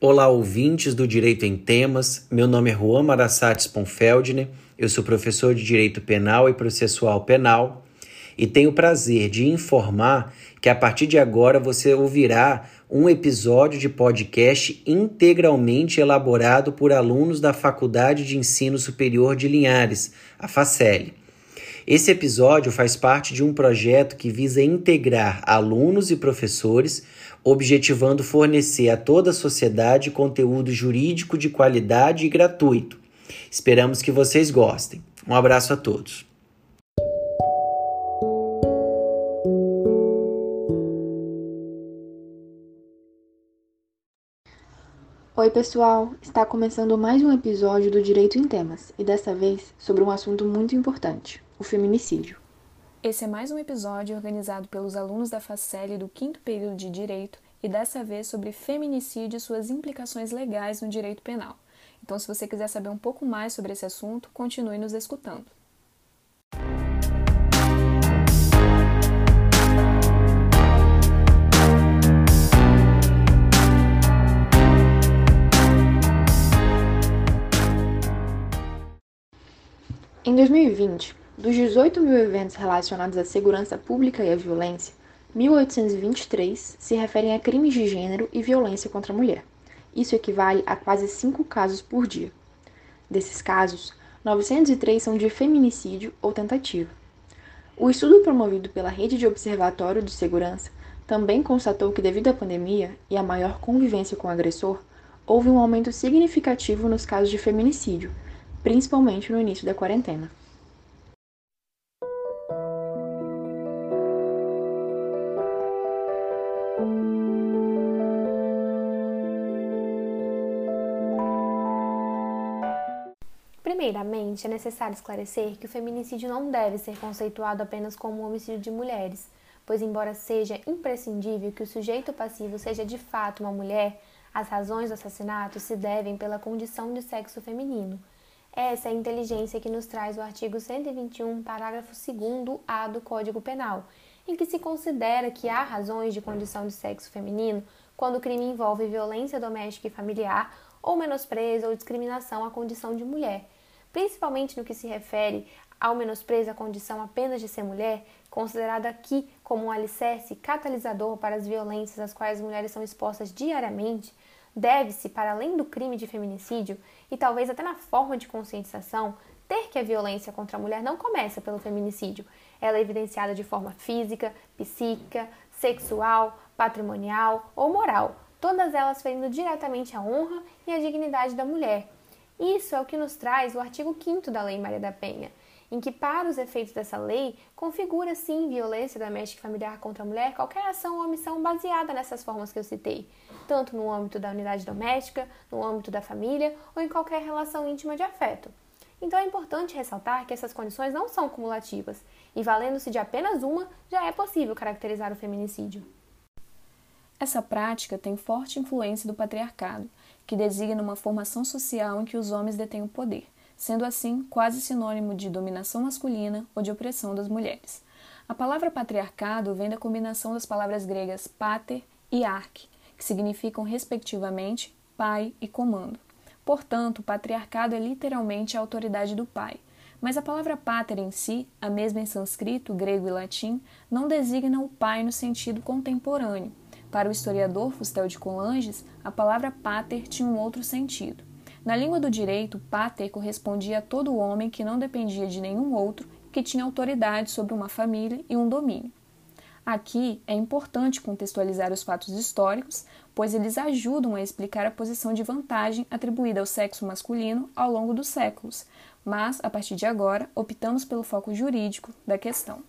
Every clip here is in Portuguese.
Olá, ouvintes do Direito em Temas. Meu nome é Juan Marassates Ponfeldner. Eu sou professor de Direito Penal e Processual Penal e tenho o prazer de informar que a partir de agora você ouvirá um episódio de podcast integralmente elaborado por alunos da Faculdade de Ensino Superior de Linhares, a FACEL. Esse episódio faz parte de um projeto que visa integrar alunos e professores objetivando fornecer a toda a sociedade conteúdo jurídico de qualidade e gratuito. Esperamos que vocês gostem. Um abraço a todos. Oi, pessoal! Está começando mais um episódio do Direito em Temas e dessa vez sobre um assunto muito importante: o feminicídio. Esse é mais um episódio organizado pelos alunos da FACEL do quinto período de Direito e dessa vez sobre feminicídio e suas implicações legais no direito penal. Então, se você quiser saber um pouco mais sobre esse assunto, continue nos escutando. Em 2020, dos 18 mil eventos relacionados à segurança pública e à violência, 1823 se referem a crimes de gênero e violência contra a mulher. Isso equivale a quase 5 casos por dia. Desses casos, 903 são de feminicídio ou tentativa. O estudo promovido pela Rede de Observatório de Segurança também constatou que, devido à pandemia e à maior convivência com o agressor, houve um aumento significativo nos casos de feminicídio, principalmente no início da quarentena. Primeiramente, é necessário esclarecer que o feminicídio não deve ser conceituado apenas como um homicídio de mulheres, pois, embora seja imprescindível que o sujeito passivo seja de fato uma mulher, as razões do assassinato se devem pela condição de sexo feminino. Essa é a inteligência que nos traz o artigo 121, parágrafo 2A do Código Penal, em que se considera que há razões de condição de sexo feminino quando o crime envolve violência doméstica e familiar ou menosprezo ou discriminação à condição de mulher principalmente no que se refere ao menosprezo à condição apenas de ser mulher, considerada aqui como um alicerce catalisador para as violências às quais as mulheres são expostas diariamente, deve-se, para além do crime de feminicídio e talvez até na forma de conscientização, ter que a violência contra a mulher não começa pelo feminicídio. Ela é evidenciada de forma física, psíquica, sexual, patrimonial ou moral, todas elas ferindo diretamente a honra e a dignidade da mulher, isso é o que nos traz o artigo 5 da Lei Maria da Penha, em que, para os efeitos dessa lei, configura sim violência doméstica e familiar contra a mulher qualquer ação ou omissão baseada nessas formas que eu citei, tanto no âmbito da unidade doméstica, no âmbito da família ou em qualquer relação íntima de afeto. Então é importante ressaltar que essas condições não são cumulativas e, valendo-se de apenas uma, já é possível caracterizar o feminicídio. Essa prática tem forte influência do patriarcado, que designa uma formação social em que os homens detêm o poder, sendo assim quase sinônimo de dominação masculina ou de opressão das mulheres. A palavra patriarcado vem da combinação das palavras gregas pater e arque, que significam respectivamente pai e comando. Portanto, o patriarcado é literalmente a autoridade do pai. Mas a palavra pater em si, a mesma em sânscrito, grego e latim, não designa o pai no sentido contemporâneo, para o historiador Fustel de Coulanges, a palavra pater tinha um outro sentido. Na língua do direito, pater correspondia a todo homem que não dependia de nenhum outro que tinha autoridade sobre uma família e um domínio. Aqui é importante contextualizar os fatos históricos, pois eles ajudam a explicar a posição de vantagem atribuída ao sexo masculino ao longo dos séculos, mas, a partir de agora, optamos pelo foco jurídico da questão.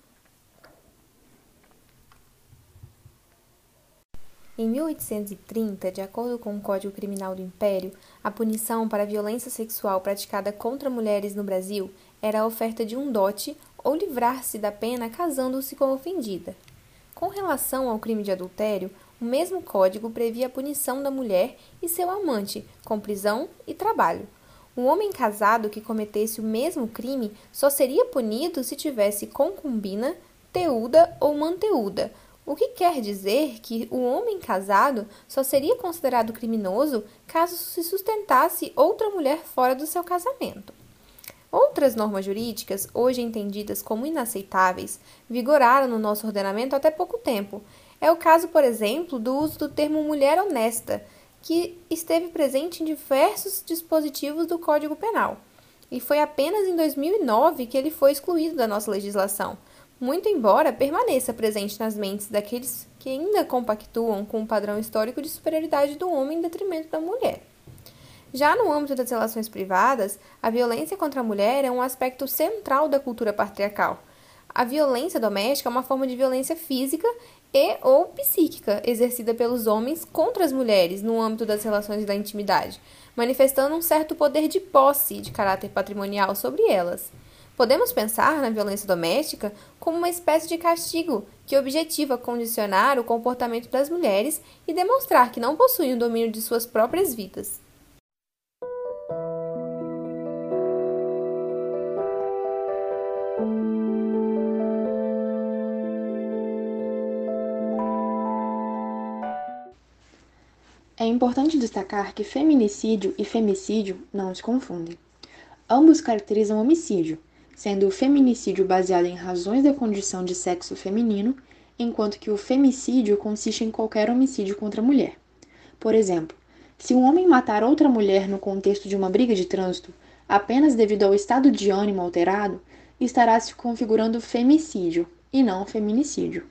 Em 1830, de acordo com o Código Criminal do Império, a punição para a violência sexual praticada contra mulheres no Brasil era a oferta de um dote ou livrar-se da pena casando-se com a ofendida. Com relação ao crime de adultério, o mesmo código previa a punição da mulher e seu amante, com prisão e trabalho. Um homem casado que cometesse o mesmo crime só seria punido se tivesse concubina, teuda ou manteúda, o que quer dizer que o homem casado só seria considerado criminoso caso se sustentasse outra mulher fora do seu casamento. Outras normas jurídicas, hoje entendidas como inaceitáveis, vigoraram no nosso ordenamento até pouco tempo. É o caso, por exemplo, do uso do termo mulher honesta, que esteve presente em diversos dispositivos do Código Penal. E foi apenas em 2009 que ele foi excluído da nossa legislação muito embora permaneça presente nas mentes daqueles que ainda compactuam com o padrão histórico de superioridade do homem em detrimento da mulher. Já no âmbito das relações privadas, a violência contra a mulher é um aspecto central da cultura patriarcal. A violência doméstica é uma forma de violência física e ou psíquica exercida pelos homens contra as mulheres no âmbito das relações da intimidade, manifestando um certo poder de posse de caráter patrimonial sobre elas. Podemos pensar na violência doméstica como uma espécie de castigo que objetiva condicionar o comportamento das mulheres e demonstrar que não possuem o domínio de suas próprias vidas. É importante destacar que feminicídio e femicídio não se confundem. Ambos caracterizam homicídio, sendo o feminicídio baseado em razões da condição de sexo feminino, enquanto que o femicídio consiste em qualquer homicídio contra a mulher. Por exemplo, se um homem matar outra mulher no contexto de uma briga de trânsito, apenas devido ao estado de ânimo alterado, estará se configurando femicídio e não feminicídio.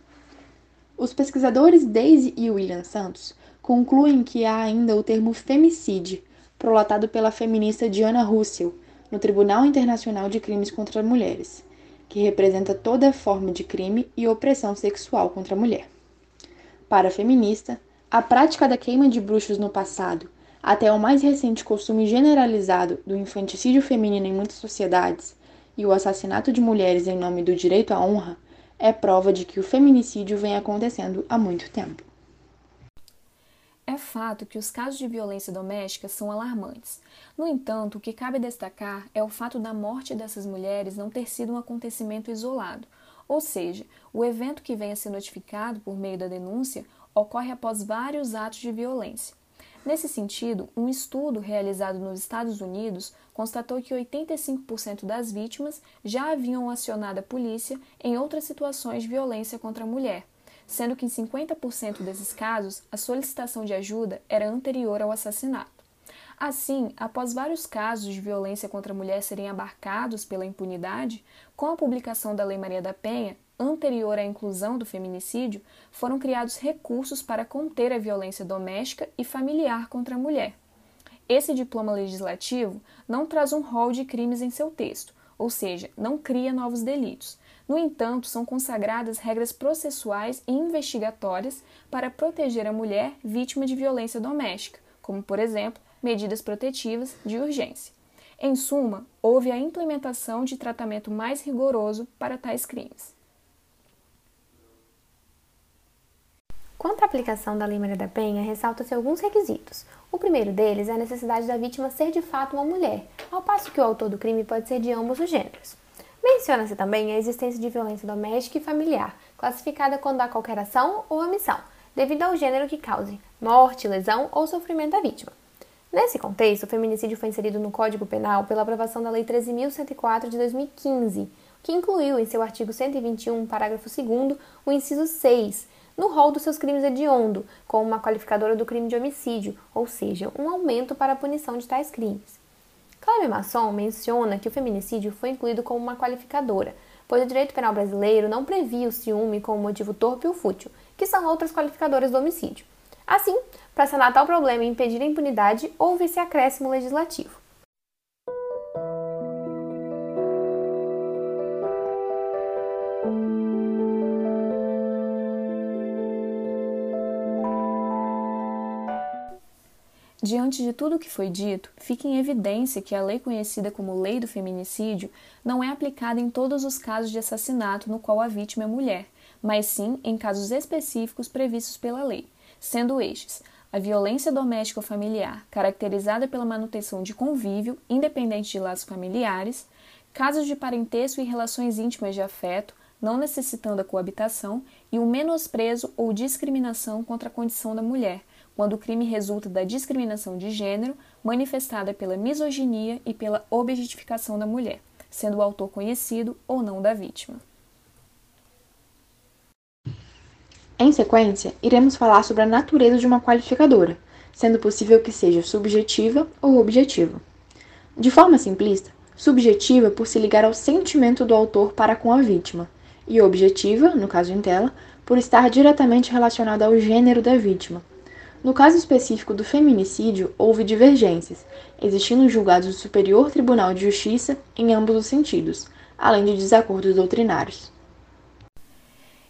Os pesquisadores Daisy e William Santos concluem que há ainda o termo femicídio, prolatado pela feminista Diana Russell, no Tribunal Internacional de Crimes contra Mulheres, que representa toda forma de crime e opressão sexual contra a mulher. Para a feminista, a prática da queima de bruxos no passado, até o mais recente costume generalizado do infanticídio feminino em muitas sociedades e o assassinato de mulheres em nome do direito à honra, é prova de que o feminicídio vem acontecendo há muito tempo. É fato que os casos de violência doméstica são alarmantes. No entanto, o que cabe destacar é o fato da morte dessas mulheres não ter sido um acontecimento isolado, ou seja, o evento que venha a ser notificado por meio da denúncia ocorre após vários atos de violência. Nesse sentido, um estudo realizado nos Estados Unidos constatou que 85% das vítimas já haviam acionado a polícia em outras situações de violência contra a mulher sendo que em 50% desses casos a solicitação de ajuda era anterior ao assassinato. Assim, após vários casos de violência contra a mulher serem abarcados pela impunidade, com a publicação da Lei Maria da Penha, anterior à inclusão do feminicídio, foram criados recursos para conter a violência doméstica e familiar contra a mulher. Esse diploma legislativo não traz um rol de crimes em seu texto, ou seja, não cria novos delitos, no entanto, são consagradas regras processuais e investigatórias para proteger a mulher vítima de violência doméstica, como, por exemplo, medidas protetivas de urgência. Em suma, houve a implementação de tratamento mais rigoroso para tais crimes. Quanto à aplicação da Lei Maria da Penha, ressalta-se alguns requisitos. O primeiro deles é a necessidade da vítima ser de fato uma mulher, ao passo que o autor do crime pode ser de ambos os gêneros. Menciona-se também a existência de violência doméstica e familiar, classificada quando há qualquer ação ou omissão, devido ao gênero que cause morte, lesão ou sofrimento da vítima. Nesse contexto, o feminicídio foi inserido no Código Penal pela aprovação da Lei 13.104 de 2015, que incluiu em seu artigo 121, parágrafo 2, o inciso 6, no rol dos seus crimes hediondo, como uma qualificadora do crime de homicídio, ou seja, um aumento para a punição de tais crimes. Cláudio Masson menciona que o feminicídio foi incluído como uma qualificadora, pois o direito penal brasileiro não previa o ciúme como motivo torpe ou fútil, que são outras qualificadoras do homicídio. Assim, para sanar tal problema e impedir a impunidade, houve esse acréscimo legislativo. Diante de tudo o que foi dito, fica em evidência que a lei conhecida como Lei do Feminicídio não é aplicada em todos os casos de assassinato no qual a vítima é mulher, mas sim em casos específicos previstos pela lei, sendo estes a violência doméstica ou familiar, caracterizada pela manutenção de convívio, independente de laços familiares, casos de parentesco e relações íntimas de afeto, não necessitando a coabitação, e o menosprezo ou discriminação contra a condição da mulher, quando o crime resulta da discriminação de gênero manifestada pela misoginia e pela objetificação da mulher, sendo o autor conhecido ou não da vítima. Em sequência, iremos falar sobre a natureza de uma qualificadora, sendo possível que seja subjetiva ou objetiva. De forma simplista, subjetiva por se ligar ao sentimento do autor para com a vítima, e objetiva, no caso em tela, por estar diretamente relacionada ao gênero da vítima. No caso específico do feminicídio, houve divergências, existindo julgados do Superior Tribunal de Justiça em ambos os sentidos, além de desacordos doutrinários.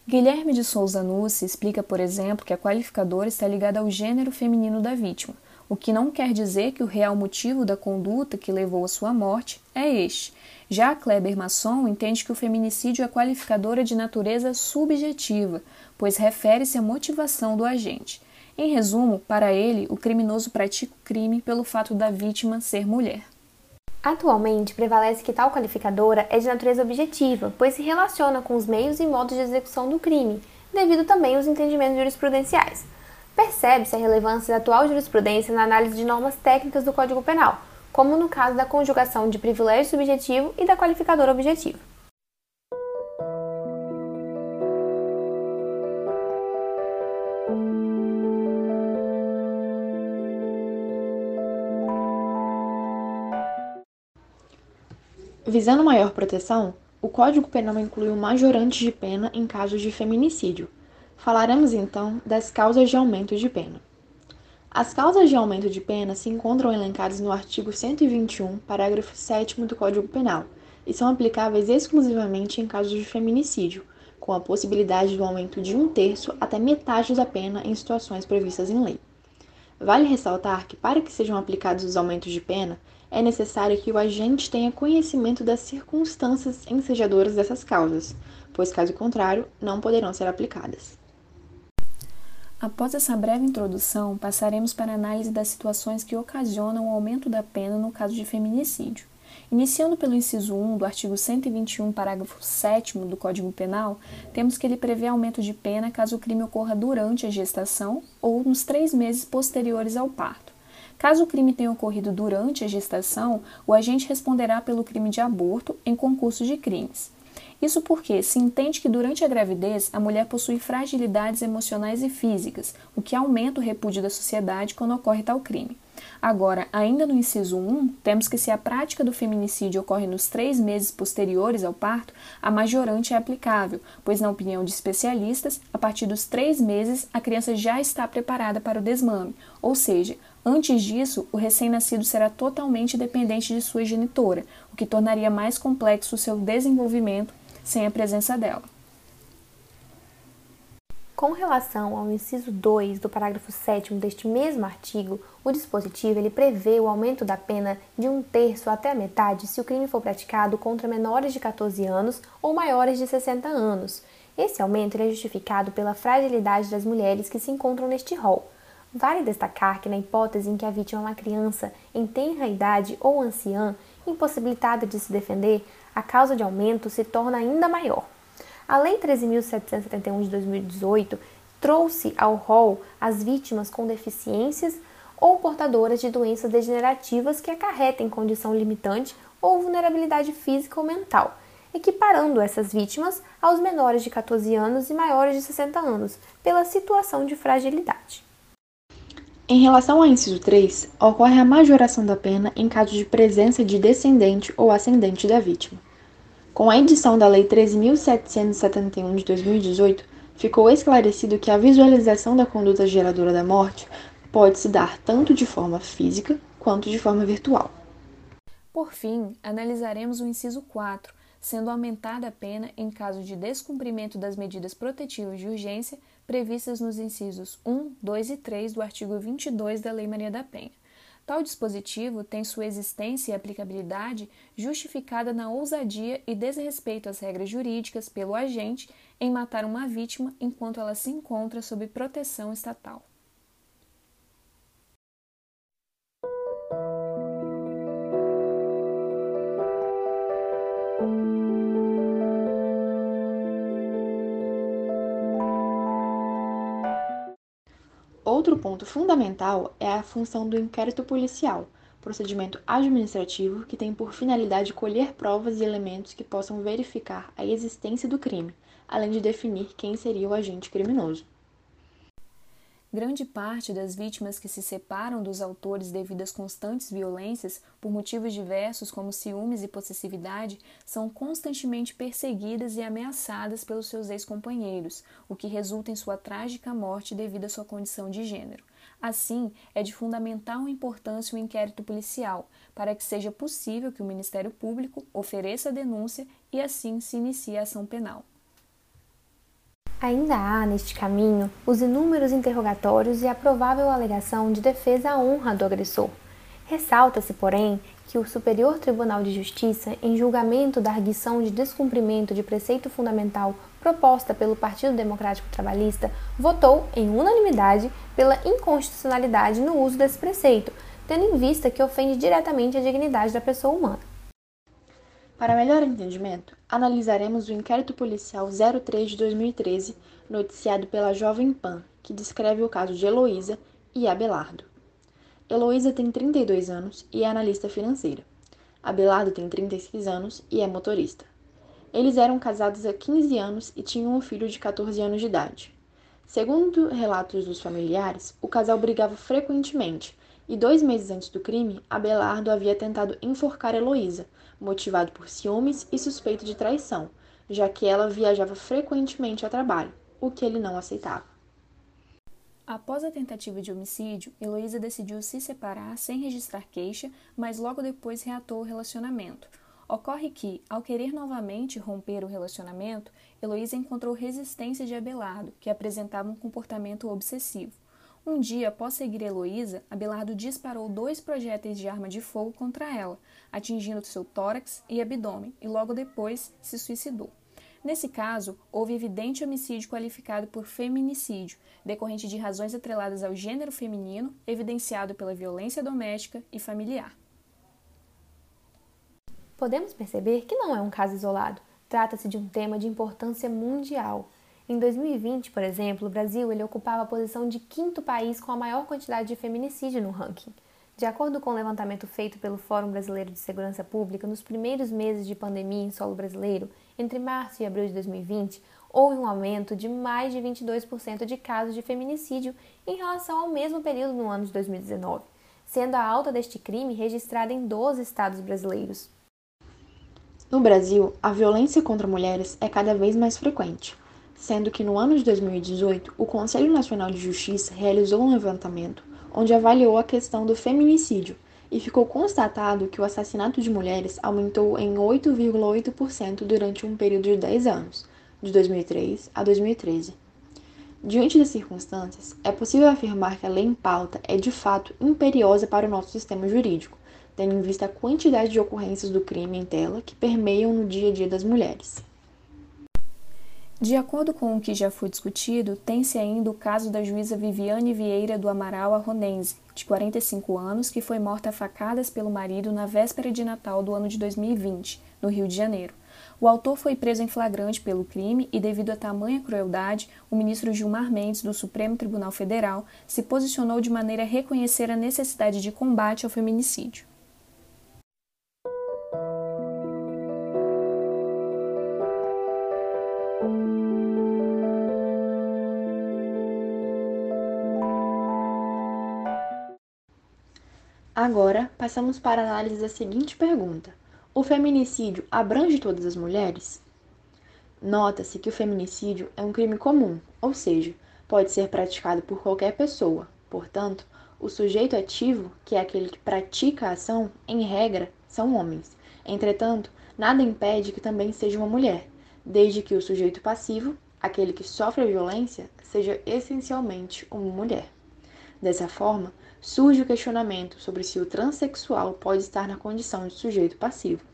Guilherme de Souza Nucci explica, por exemplo, que a qualificadora está ligada ao gênero feminino da vítima, o que não quer dizer que o real motivo da conduta que levou à sua morte é este. Já Kleber Masson entende que o feminicídio é qualificadora de natureza subjetiva, pois refere-se à motivação do agente. Em resumo, para ele, o criminoso pratica o crime pelo fato da vítima ser mulher. Atualmente, prevalece que tal qualificadora é de natureza objetiva, pois se relaciona com os meios e modos de execução do crime, devido também aos entendimentos jurisprudenciais. Percebe-se a relevância da atual jurisprudência na análise de normas técnicas do Código Penal, como no caso da conjugação de privilégio subjetivo e da qualificadora objetiva. Visando maior proteção, o Código Penal inclui o majorante de pena em casos de feminicídio. Falaremos então das causas de aumento de pena. As causas de aumento de pena se encontram elencadas no artigo 121, parágrafo 7 do Código Penal, e são aplicáveis exclusivamente em casos de feminicídio, com a possibilidade do aumento de um terço até metade da pena em situações previstas em lei. Vale ressaltar que, para que sejam aplicados os aumentos de pena, é necessário que o agente tenha conhecimento das circunstâncias ensejadoras dessas causas, pois, caso contrário, não poderão ser aplicadas. Após essa breve introdução, passaremos para a análise das situações que ocasionam o aumento da pena no caso de feminicídio. Iniciando pelo inciso 1 do artigo 121, parágrafo 7 do Código Penal, temos que ele prevê aumento de pena caso o crime ocorra durante a gestação ou nos três meses posteriores ao parto. Caso o crime tenha ocorrido durante a gestação, o agente responderá pelo crime de aborto em concurso de crimes. Isso porque se entende que durante a gravidez a mulher possui fragilidades emocionais e físicas, o que aumenta o repúdio da sociedade quando ocorre tal crime. Agora, ainda no inciso 1, temos que se a prática do feminicídio ocorre nos três meses posteriores ao parto, a majorante é aplicável, pois, na opinião de especialistas, a partir dos três meses a criança já está preparada para o desmame, ou seja, Antes disso, o recém-nascido será totalmente dependente de sua genitora, o que tornaria mais complexo o seu desenvolvimento sem a presença dela. Com relação ao inciso 2 do parágrafo 7 deste mesmo artigo, o dispositivo ele prevê o aumento da pena de um terço até a metade se o crime for praticado contra menores de 14 anos ou maiores de 60 anos. Esse aumento é justificado pela fragilidade das mulheres que se encontram neste rol. Vale destacar que, na hipótese em que a vítima é uma criança em tenra idade ou anciã, impossibilitada de se defender, a causa de aumento se torna ainda maior. A Lei 13.771 de 2018 trouxe ao rol as vítimas com deficiências ou portadoras de doenças degenerativas que acarretem condição limitante ou vulnerabilidade física ou mental, equiparando essas vítimas aos menores de 14 anos e maiores de 60 anos, pela situação de fragilidade. Em relação ao inciso 3, ocorre a majoração da pena em caso de presença de descendente ou ascendente da vítima. Com a edição da Lei 13.771 de 2018, ficou esclarecido que a visualização da conduta geradora da morte pode se dar tanto de forma física quanto de forma virtual. Por fim, analisaremos o inciso 4, sendo aumentada a pena em caso de descumprimento das medidas protetivas de urgência previstas nos incisos 1, 2 e 3 do artigo 22 da Lei Maria da Penha. Tal dispositivo tem sua existência e aplicabilidade justificada na ousadia e desrespeito às regras jurídicas pelo agente em matar uma vítima enquanto ela se encontra sob proteção estatal. Ponto fundamental é a função do inquérito policial, procedimento administrativo que tem por finalidade colher provas e elementos que possam verificar a existência do crime, além de definir quem seria o agente criminoso. Grande parte das vítimas que se separam dos autores devido às constantes violências, por motivos diversos como ciúmes e possessividade, são constantemente perseguidas e ameaçadas pelos seus ex-companheiros, o que resulta em sua trágica morte devido à sua condição de gênero. Assim, é de fundamental importância o inquérito policial, para que seja possível que o Ministério Público ofereça a denúncia e assim se inicie a ação penal. Ainda há, neste caminho, os inúmeros interrogatórios e a provável alegação de defesa à honra do agressor. Ressalta-se, porém, que o Superior Tribunal de Justiça, em julgamento da arguição de descumprimento de preceito fundamental proposta pelo Partido Democrático Trabalhista, votou, em unanimidade, pela inconstitucionalidade no uso desse preceito, tendo em vista que ofende diretamente a dignidade da pessoa humana. Para melhor entendimento, analisaremos o inquérito policial 03 de 2013, noticiado pela Jovem Pan, que descreve o caso de Heloísa e Abelardo. Heloísa tem 32 anos e é analista financeira. Abelardo tem 36 anos e é motorista. Eles eram casados há 15 anos e tinham um filho de 14 anos de idade. Segundo relatos dos familiares, o casal brigava frequentemente e dois meses antes do crime, Abelardo havia tentado enforcar Heloísa, motivado por ciúmes e suspeito de traição, já que ela viajava frequentemente a trabalho, o que ele não aceitava. Após a tentativa de homicídio, Heloísa decidiu se separar sem registrar queixa, mas logo depois reatou o relacionamento. Ocorre que, ao querer novamente romper o relacionamento, Heloísa encontrou resistência de Abelardo, que apresentava um comportamento obsessivo. Um dia, após seguir Heloísa, Abelardo disparou dois projéteis de arma de fogo contra ela, atingindo seu tórax e abdômen, e logo depois se suicidou. Nesse caso, houve evidente homicídio qualificado por feminicídio, decorrente de razões atreladas ao gênero feminino, evidenciado pela violência doméstica e familiar. Podemos perceber que não é um caso isolado. Trata-se de um tema de importância mundial. Em 2020, por exemplo, o Brasil ele ocupava a posição de quinto país com a maior quantidade de feminicídio no ranking. De acordo com o um levantamento feito pelo Fórum Brasileiro de Segurança Pública, nos primeiros meses de pandemia em solo brasileiro, entre março e abril de 2020, houve um aumento de mais de 22% de casos de feminicídio em relação ao mesmo período no ano de 2019, sendo a alta deste crime registrada em 12 estados brasileiros. No Brasil, a violência contra mulheres é cada vez mais frequente sendo que no ano de 2018 o Conselho Nacional de Justiça realizou um levantamento onde avaliou a questão do feminicídio e ficou constatado que o assassinato de mulheres aumentou em 8,8% durante um período de 10 anos, de 2003 a 2013. Diante das circunstâncias, é possível afirmar que a lei em pauta é de fato imperiosa para o nosso sistema jurídico, tendo em vista a quantidade de ocorrências do crime em tela que permeiam no dia a dia das mulheres. De acordo com o que já foi discutido, tem-se ainda o caso da juíza Viviane Vieira do Amaral Arronense, de 45 anos, que foi morta a facadas pelo marido na véspera de Natal do ano de 2020, no Rio de Janeiro. O autor foi preso em flagrante pelo crime e, devido a tamanha crueldade, o ministro Gilmar Mendes, do Supremo Tribunal Federal, se posicionou de maneira a reconhecer a necessidade de combate ao feminicídio. Agora, passamos para a análise da seguinte pergunta: O feminicídio abrange todas as mulheres? Nota-se que o feminicídio é um crime comum, ou seja, pode ser praticado por qualquer pessoa. Portanto, o sujeito ativo, que é aquele que pratica a ação, em regra, são homens. Entretanto, nada impede que também seja uma mulher, desde que o sujeito passivo, aquele que sofre a violência, seja essencialmente uma mulher. Dessa forma, surge o questionamento sobre se o transexual pode estar na condição de sujeito passivo.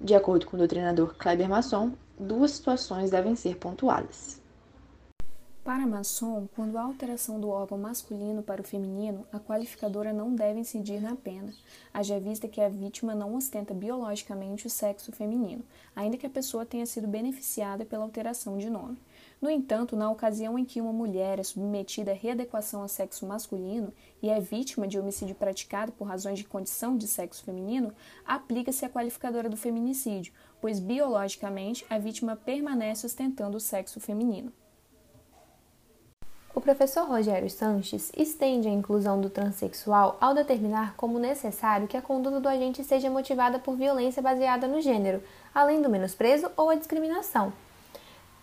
De acordo com o doutrinador Kleber Masson, duas situações devem ser pontuadas. Para Masson, quando há alteração do órgão masculino para o feminino, a qualificadora não deve incidir na pena, haja vista que a vítima não ostenta biologicamente o sexo feminino, ainda que a pessoa tenha sido beneficiada pela alteração de nome. No entanto, na ocasião em que uma mulher é submetida à readequação ao sexo masculino e é vítima de homicídio praticado por razões de condição de sexo feminino, aplica-se a qualificadora do feminicídio, pois biologicamente a vítima permanece ostentando o sexo feminino. O professor Rogério Sanches estende a inclusão do transexual ao determinar como necessário que a conduta do agente seja motivada por violência baseada no gênero, além do menosprezo ou a discriminação.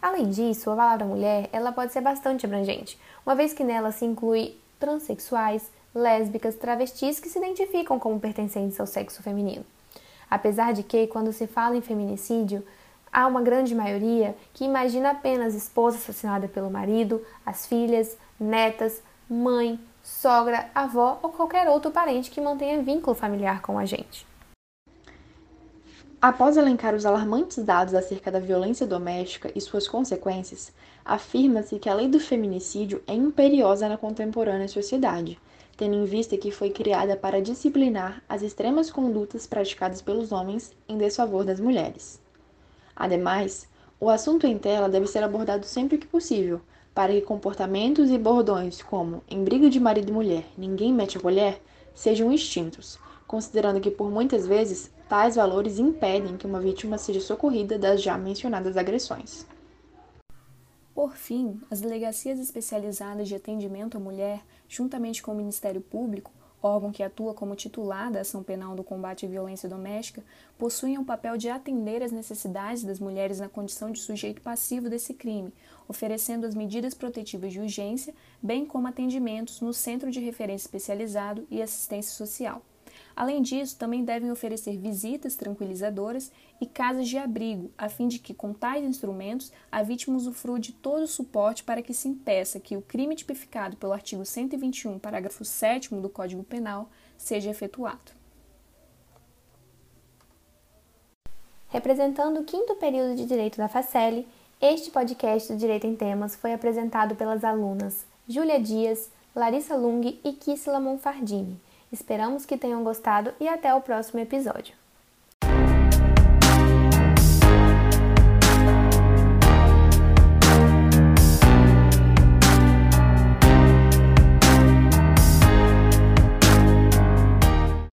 Além disso, a palavra mulher ela pode ser bastante abrangente, uma vez que nela se inclui transexuais, lésbicas, travestis que se identificam como pertencentes ao sexo feminino. Apesar de que, quando se fala em feminicídio, há uma grande maioria que imagina apenas esposa assassinada pelo marido, as filhas, netas, mãe, sogra, avó ou qualquer outro parente que mantenha vínculo familiar com a gente. Após elencar os alarmantes dados acerca da violência doméstica e suas consequências, afirma-se que a lei do feminicídio é imperiosa na contemporânea sociedade, tendo em vista que foi criada para disciplinar as extremas condutas praticadas pelos homens em desfavor das mulheres. Ademais, o assunto em tela deve ser abordado sempre que possível, para que comportamentos e bordões como em briga de marido e mulher, ninguém mete a colher, sejam extintos, considerando que por muitas vezes tais valores impedem que uma vítima seja socorrida das já mencionadas agressões. Por fim, as delegacias especializadas de atendimento à mulher, juntamente com o Ministério Público, órgão que atua como titular da ação penal do combate à violência doméstica, possuem o papel de atender às necessidades das mulheres na condição de sujeito passivo desse crime, oferecendo as medidas protetivas de urgência, bem como atendimentos no Centro de Referência Especializado e Assistência Social. Além disso, também devem oferecer visitas tranquilizadoras e casas de abrigo, a fim de que, com tais instrumentos, a vítima usufrua de todo o suporte para que se impeça que o crime tipificado pelo artigo 121, parágrafo 7 do Código Penal, seja efetuado. Representando o quinto período de Direito da Facele, este podcast do Direito em Temas foi apresentado pelas alunas Júlia Dias, Larissa Lung e Kissila Monfardini Esperamos que tenham gostado e até o próximo episódio.